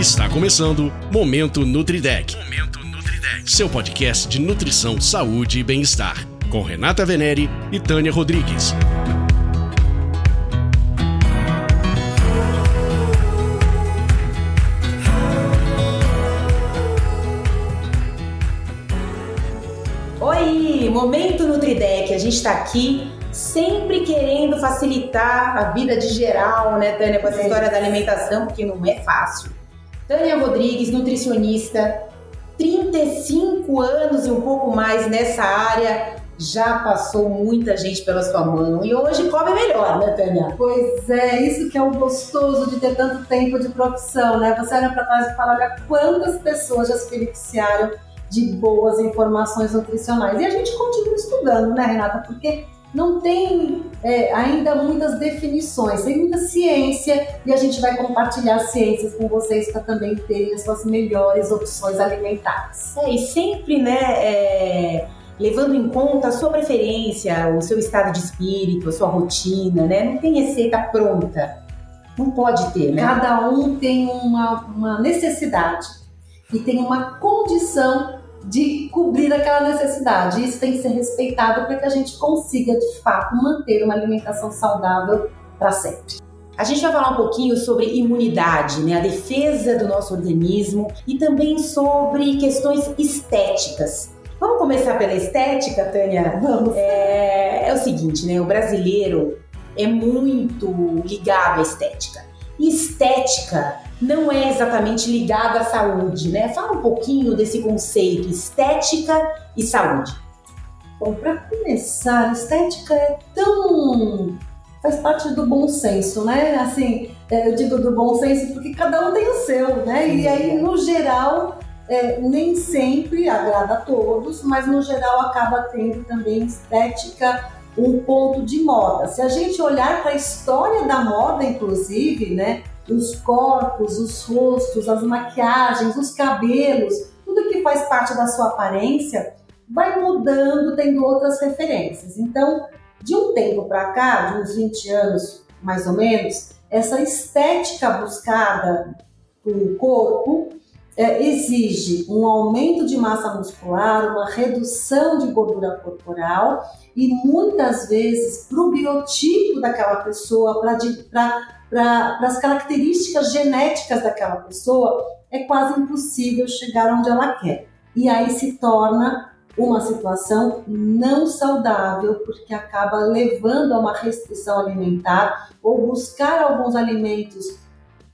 Está começando Momento Nutridec. Momento Nutridec. Seu podcast de nutrição, saúde e bem-estar. Com Renata Venere e Tânia Rodrigues. Oi, Momento Nutridec. A gente está aqui sempre querendo facilitar a vida de geral, né, Tânia, com essa história da alimentação, porque não é fácil. Tânia Rodrigues, nutricionista, 35 anos e um pouco mais nessa área, já passou muita gente pela sua mão e hoje come melhor, né, Tânia? Pois é, isso que é o gostoso de ter tanto tempo de profissão, né? Você olha para trás e fala, olha quantas pessoas já se beneficiaram de boas informações nutricionais. E a gente continua estudando, né, Renata? Porque não tem é, ainda muitas definições, tem muita ciência e a gente vai compartilhar ciências com vocês para também terem as suas melhores opções alimentares. É, e sempre, né, é, levando em conta a sua preferência, o seu estado de espírito, a sua rotina, né? Não tem receita pronta. Não pode ter, né? Cada um tem uma, uma necessidade e tem uma condição de cobrir aquela necessidade. Isso tem que ser respeitado para que a gente consiga, de fato, manter uma alimentação saudável para sempre. A gente vai falar um pouquinho sobre imunidade, né, a defesa do nosso organismo e também sobre questões estéticas. Vamos começar pela estética, Tânia? Vamos. É, é o seguinte, né, o brasileiro é muito ligado à estética. Estética não é exatamente ligada à saúde, né? Fala um pouquinho desse conceito estética e saúde. Bom, para começar, estética é tão faz parte do bom senso, né? Assim, é, eu digo do bom senso porque cada um tem o seu, né? E aí, no geral, é, nem sempre agrada a todos, mas no geral acaba tendo também estética um ponto de moda. Se a gente olhar para a história da moda, inclusive, né? os corpos, os rostos, as maquiagens, os cabelos, tudo que faz parte da sua aparência vai mudando, tendo outras referências. Então, de um tempo para cá, de uns 20 anos mais ou menos, essa estética buscada pelo corpo é, exige um aumento de massa muscular, uma redução de gordura corporal e muitas vezes para o biotipo daquela pessoa, para para as características genéticas daquela pessoa, é quase impossível chegar onde ela quer. E aí se torna uma situação não saudável, porque acaba levando a uma restrição alimentar ou buscar alguns alimentos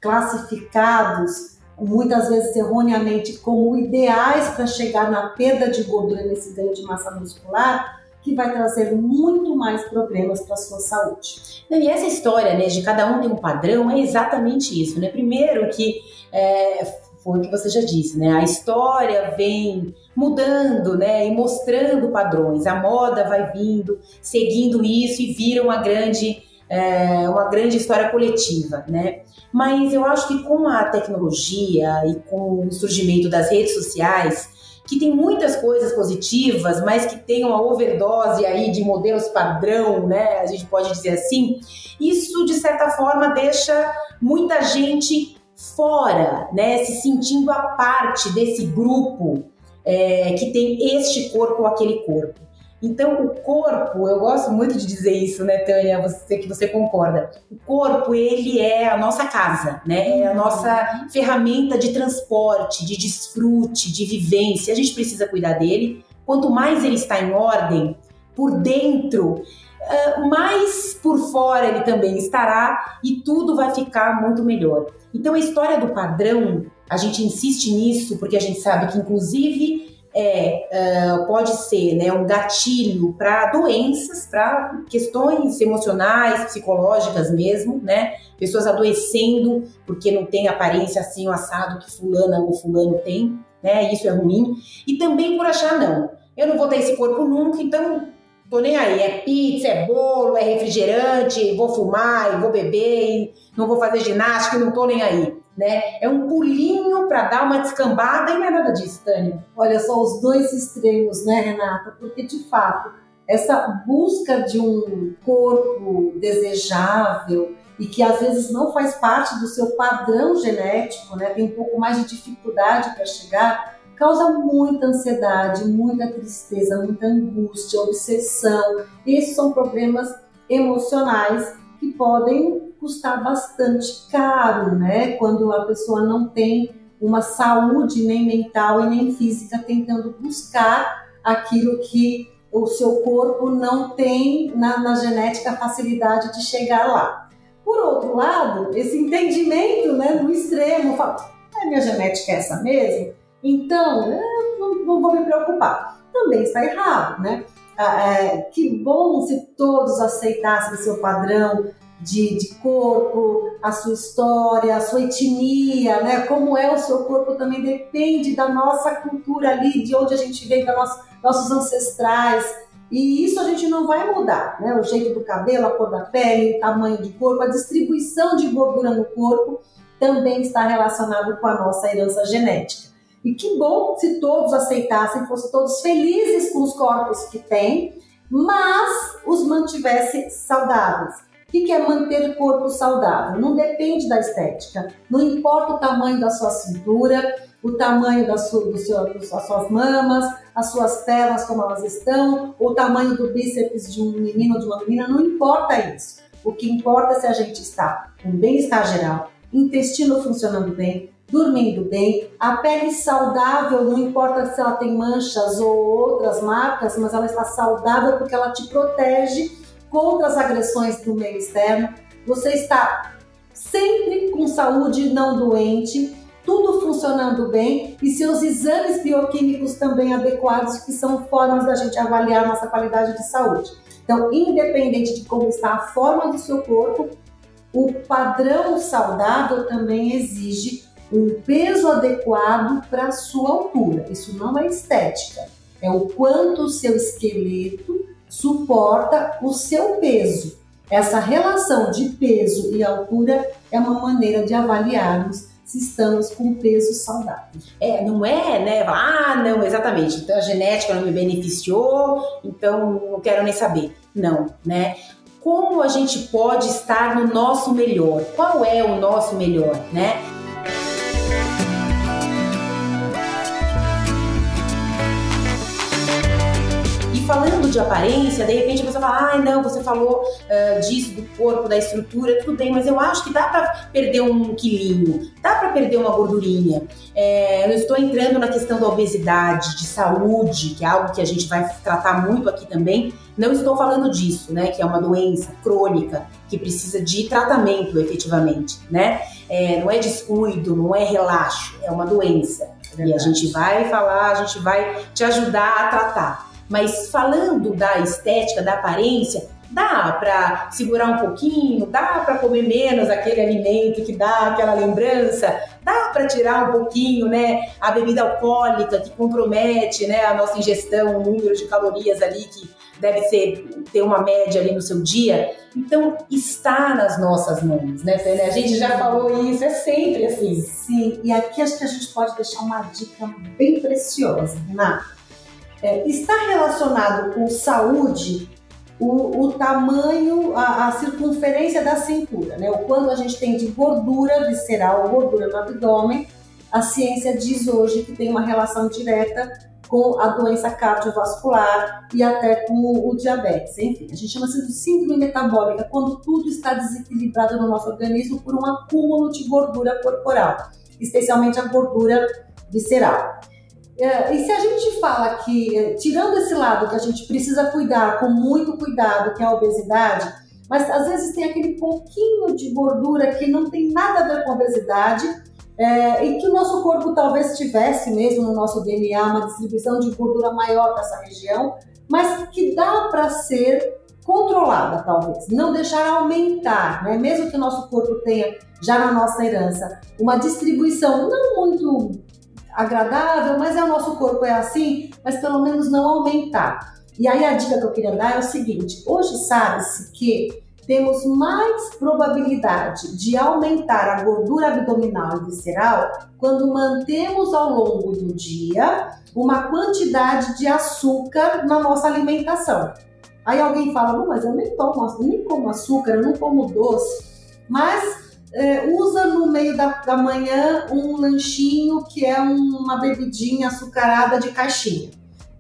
classificados, muitas vezes erroneamente, como ideais para chegar na perda de gordura nesse ganho de massa muscular, que vai trazer muito mais problemas para a sua saúde. E essa história, né, de cada um tem um padrão, é exatamente isso, né? Primeiro que é, foi o que você já disse, né? A história vem mudando, né, e mostrando padrões. A moda vai vindo, seguindo isso e vira uma grande é, uma grande história coletiva, né? Mas eu acho que com a tecnologia e com o surgimento das redes sociais, que tem muitas coisas positivas, mas que tem uma overdose aí de modelos padrão, né? A gente pode dizer assim. Isso de certa forma deixa muita gente fora, né? Se sentindo a parte desse grupo é, que tem este corpo ou aquele corpo. Então, o corpo, eu gosto muito de dizer isso, né, Tânia? Você que você concorda. O corpo, ele é a nossa casa, né? É a nossa ferramenta de transporte, de desfrute, de vivência. A gente precisa cuidar dele. Quanto mais ele está em ordem, por dentro, mais por fora ele também estará e tudo vai ficar muito melhor. Então, a história do padrão, a gente insiste nisso porque a gente sabe que, inclusive, é, uh, pode ser né, um gatilho para doenças, para questões emocionais, psicológicas mesmo, né? Pessoas adoecendo porque não tem aparência assim, o assado que fulana ou fulano tem, né? Isso é ruim. E também por achar, não, eu não vou ter esse corpo nunca, então tô nem aí. É pizza, é bolo, é refrigerante, vou fumar, vou beber, não vou fazer ginástica, não tô nem aí né? É um pulinho para dar uma descambada e não é nada disso, Tânia. Olha só os dois extremos, né, Renata? Porque de fato essa busca de um corpo desejável e que às vezes não faz parte do seu padrão genético, né, tem um pouco mais de dificuldade para chegar, causa muita ansiedade, muita tristeza, muita angústia, obsessão. Esses são problemas emocionais que podem custar bastante caro, né? Quando a pessoa não tem uma saúde nem mental e nem física tentando buscar aquilo que o seu corpo não tem na, na genética facilidade de chegar lá. Por outro lado, esse entendimento, né, no extremo, fala, é, minha genética é essa mesmo, então não, não vou me preocupar. Também está errado, né? Ah, é, que bom se todos aceitassem seu padrão de, de, corpo, a sua história, a sua etnia, né? Como é o seu corpo também depende da nossa cultura ali, de onde a gente vem, dos nossos ancestrais. E isso a gente não vai mudar, né? O jeito do cabelo, a cor da pele, o tamanho de corpo, a distribuição de gordura no corpo também está relacionado com a nossa herança genética. E que bom se todos aceitassem, fossem todos felizes com os corpos que têm, mas os mantivesse saudáveis. O que é manter o corpo saudável? Não depende da estética. Não importa o tamanho da sua cintura, o tamanho da sua, do seu, das suas mamas, as suas pernas como elas estão, o tamanho do bíceps de um menino ou de uma menina, não importa isso. O que importa é se a gente está com bem-estar geral, intestino funcionando bem, dormindo bem, a pele saudável, não importa se ela tem manchas ou outras marcas, mas ela está saudável porque ela te protege contra as agressões do meio externo. Você está sempre com saúde não doente, tudo funcionando bem e seus exames bioquímicos também adequados, que são formas da gente avaliar nossa qualidade de saúde. Então, independente de como está a forma do seu corpo, o padrão saudável também exige um peso adequado para a sua altura. Isso não é estética, é o quanto o seu esqueleto suporta o seu peso. Essa relação de peso e altura é uma maneira de avaliarmos se estamos com peso saudável. É, não é, né? Ah, não, exatamente. Então a genética não me beneficiou, então não quero nem saber. Não, né? Como a gente pode estar no nosso melhor? Qual é o nosso melhor, né? Falando de aparência, de repente pessoa fala, ah, não, você falou uh, disso, do corpo, da estrutura, tudo bem, mas eu acho que dá para perder um quilinho, dá para perder uma gordurinha. É, eu estou entrando na questão da obesidade, de saúde, que é algo que a gente vai tratar muito aqui também. Não estou falando disso, né, que é uma doença crônica, que precisa de tratamento efetivamente, né? É, não é descuido, não é relaxo, é uma doença. E a gente vai falar, a gente vai te ajudar a tratar. Mas falando da estética, da aparência, dá para segurar um pouquinho, dá para comer menos aquele alimento que dá aquela lembrança, dá para tirar um pouquinho, né, a bebida alcoólica que compromete, né, a nossa ingestão, o número de calorias ali que deve ser ter uma média ali no seu dia. Então está nas nossas mãos, né, Fê? A gente já falou isso, é sempre assim. Sim, e aqui acho que a gente pode deixar uma dica bem preciosa, Renata é, está relacionado com saúde o, o tamanho, a, a, circunferência da cintura, né? O quanto a gente tem de gordura visceral, gordura no abdômen. A ciência diz hoje que tem uma relação direta com a doença cardiovascular e até com o, o diabetes. Enfim, a gente chama isso de síndrome metabólica, quando tudo está desequilibrado no nosso organismo por um acúmulo de gordura corporal, especialmente a gordura visceral. É, e se a gente fala que, é, tirando esse lado que a gente precisa cuidar com muito cuidado, que é a obesidade, mas às vezes tem aquele pouquinho de gordura que não tem nada a ver com obesidade é, e que o nosso corpo talvez tivesse mesmo no nosso DNA uma distribuição de gordura maior para essa região, mas que dá para ser controlada, talvez, não deixar aumentar, né? mesmo que o nosso corpo tenha já na nossa herança uma distribuição não muito agradável, mas é o nosso corpo é assim, mas pelo menos não aumentar. E aí a dica que eu queria dar é o seguinte: hoje sabe-se que temos mais probabilidade de aumentar a gordura abdominal e visceral quando mantemos ao longo do dia uma quantidade de açúcar na nossa alimentação. Aí alguém fala, mas eu nem tomo, nem como açúcar, eu não como doce. mas é, usa no meio da, da manhã um lanchinho que é uma bebidinha açucarada de caixinha.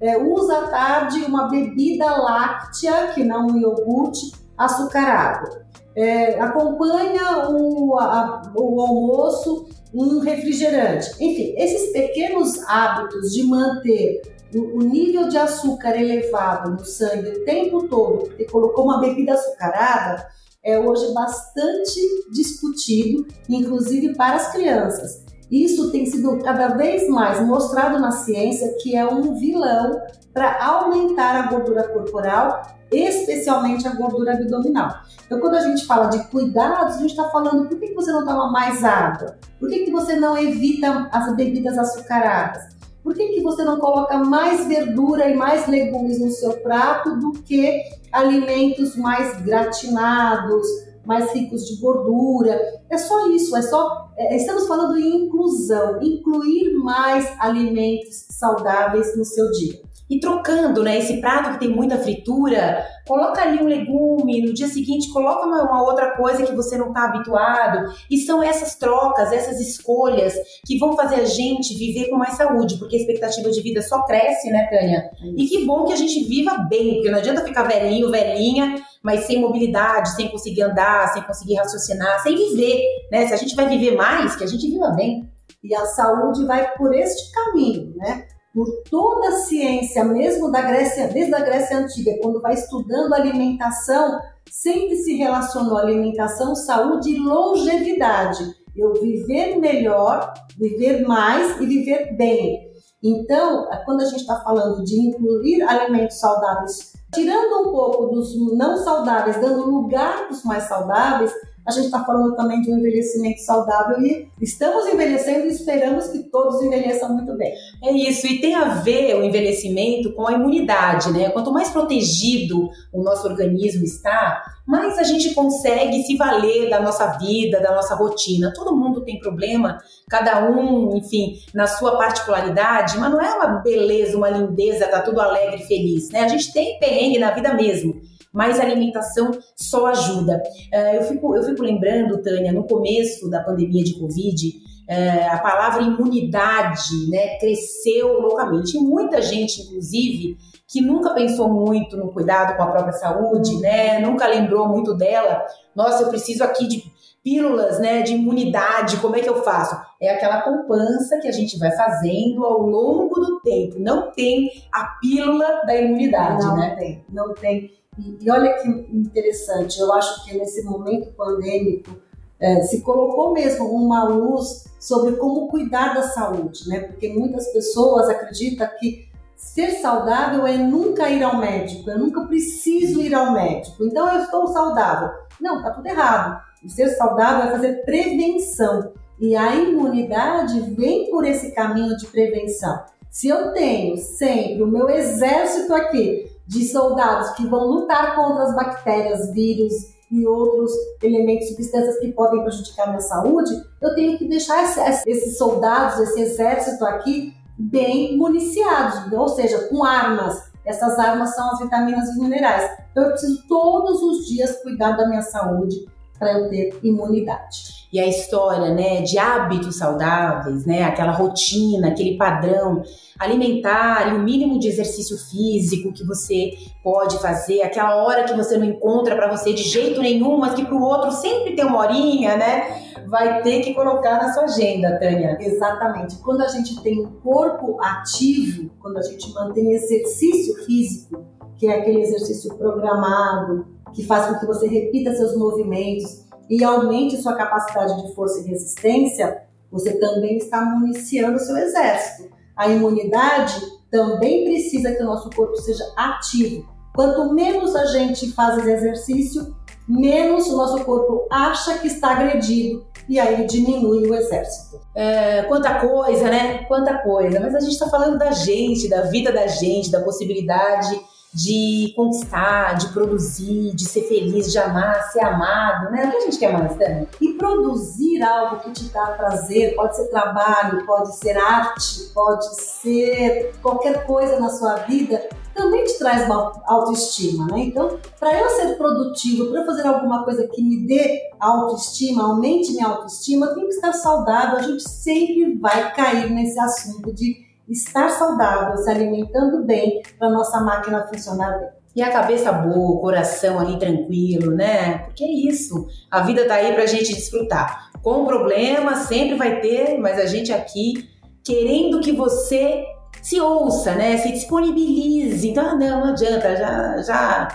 É, usa à tarde uma bebida láctea, que não um iogurte, açucarado. É, acompanha o, a, o almoço um refrigerante. Enfim, esses pequenos hábitos de manter o, nível de açúcar elevado no sangue o tempo todo, porque colocou uma bebida açucarada, é hoje bastante discutido, inclusive para as crianças. Isso tem sido cada vez mais mostrado na ciência que é um vilão para aumentar a gordura corporal, especialmente a gordura abdominal. Então, quando a gente fala de cuidados, a gente está falando por que, você não toma mais água? Por que você não evita as bebidas açucaradas? Por que, que você não coloca mais verdura e mais legumes no seu prato do que alimentos mais gratinados, mais ricos de gordura? É só isso, é só. É, estamos falando em inclusão, incluir mais alimentos saudáveis no seu dia e trocando, né? Esse prato que tem muita fritura, coloca ali um legume, no dia seguinte coloca uma, uma outra coisa que você não está habituado. E são essas trocas, essas escolhas que vão fazer a gente viver com mais saúde, porque a expectativa de vida só cresce, né, Tânia? E que bom que a gente viva bem, porque não adianta ficar velhinho, velhinha, mas sem mobilidade, sem conseguir andar, sem conseguir raciocinar, sem viver, né? Se a gente vai viver mais, que a gente viva bem. E a saúde vai por este caminho, né? Por toda a ciência, mesmo da Grécia, desde a Grécia Antiga, quando vai estudando alimentação, sempre se relacionou alimentação, saúde e longevidade. Eu viver melhor, viver mais e viver bem. Então, quando a gente está falando de incluir alimentos saudáveis, tirando um pouco dos não saudáveis, dando lugar para os mais saudáveis, a gente está falando também de um envelhecimento saudável e estamos envelhecendo e esperamos que todos envelheçam muito bem. É isso, e tem a ver o envelhecimento com a imunidade, né? Quanto mais protegido o nosso organismo está, mais a gente consegue se valer da nossa vida, da nossa rotina. Todo mundo tem problema, cada um, enfim, na sua particularidade, mas não é uma beleza, uma lindeza, tá tudo alegre e feliz, né? A gente tem perrengue na vida mesmo mas a alimentação só ajuda. É, eu fico, eu fico lembrando, Tânia, no começo da pandemia de Covid, é, a palavra imunidade né, cresceu loucamente. E muita gente, inclusive, que nunca pensou muito no cuidado com a própria saúde, né, nunca lembrou muito dela. Nossa, eu preciso aqui de pílulas né, de imunidade, como é que eu faço? É aquela poupança que a gente vai fazendo ao longo do tempo. Não tem a pílula da imunidade, não né? Não tem, não tem. E, e, olha que interessante, eu acho que nesse momento pandêmico é, se colocou mesmo uma luz sobre como cuidar da saúde, né? Porque muitas pessoas acreditam que ser saudável é nunca ir ao médico, eu nunca preciso ir ao médico, então eu estou saudável. Não, tá tudo errado. ser saudável é fazer prevenção. E a imunidade vem por esse caminho de prevenção. Se eu tenho sempre o meu exército aqui de soldados que vão lutar contra as bactérias, vírus e outros elementos, substâncias que podem prejudicar a minha saúde, eu tenho que deixar esses soldados, esse exército aqui bem municiados, ou seja, com armas. Essas armas são as vitaminas e minerais. Então eu preciso todos os dias cuidar da minha saúde para eu ter imunidade e a história, né, de hábitos saudáveis, né, aquela rotina, aquele padrão alimentar e o mínimo de exercício físico que você pode fazer, aquela hora que você não encontra para você de jeito nenhum, mas que para o outro sempre tem uma horinha, né? Vai ter que colocar na sua agenda, Tânia. Exatamente. Quando a gente tem um corpo ativo, quando a gente mantém exercício físico, que é aquele exercício programado, que faz com que você repita seus movimentos, e aumente sua capacidade de força e resistência, você também está municiando o seu exército. A imunidade também precisa que o nosso corpo seja ativo. Quanto menos a gente faz exercício, menos o nosso corpo acha que está agredido e aí diminui o exército. É, quanta coisa, né? Quanta coisa. Mas a gente está falando da gente, da vida da gente, da possibilidade de conquistar, de produzir, de ser feliz, de amar, ser amado, né? O que a gente quer mais, Dani? E produzir algo que te dá prazer, pode ser trabalho, pode ser arte, pode ser qualquer coisa na sua vida também te traz uma autoestima, né? Então, para eu ser produtivo, para fazer alguma coisa que me dê autoestima, aumente minha autoestima, eu tenho que estar saudável. A gente sempre vai cair nesse assunto de estar saudável, se alimentando bem, para nossa máquina funcionar bem. E a cabeça boa, o coração ali tranquilo, né? Porque é isso. A vida tá aí pra gente desfrutar. Com problema, sempre vai ter, mas a gente aqui querendo que você se ouça, né? Se disponibilize. Então, ah, não, não adianta, já, já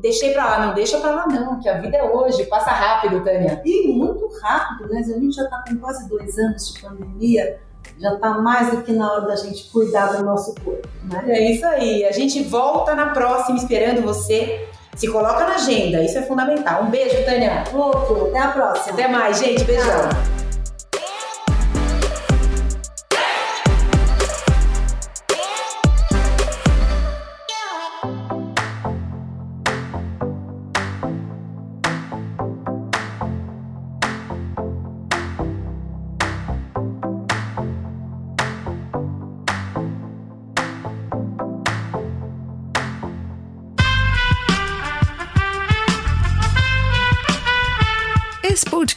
deixei pra lá. Não deixa pra lá, não, que a vida é hoje, passa rápido, Tânia. E muito rápido, né? A gente já tá com quase dois anos de pandemia já está mais do que na hora da gente cuidar do nosso corpo, né? É isso aí. A gente volta na próxima esperando você. Se coloca na agenda, isso é fundamental. Um beijo, Tânia. Outro, até a próxima. Até mais, gente. Beijão.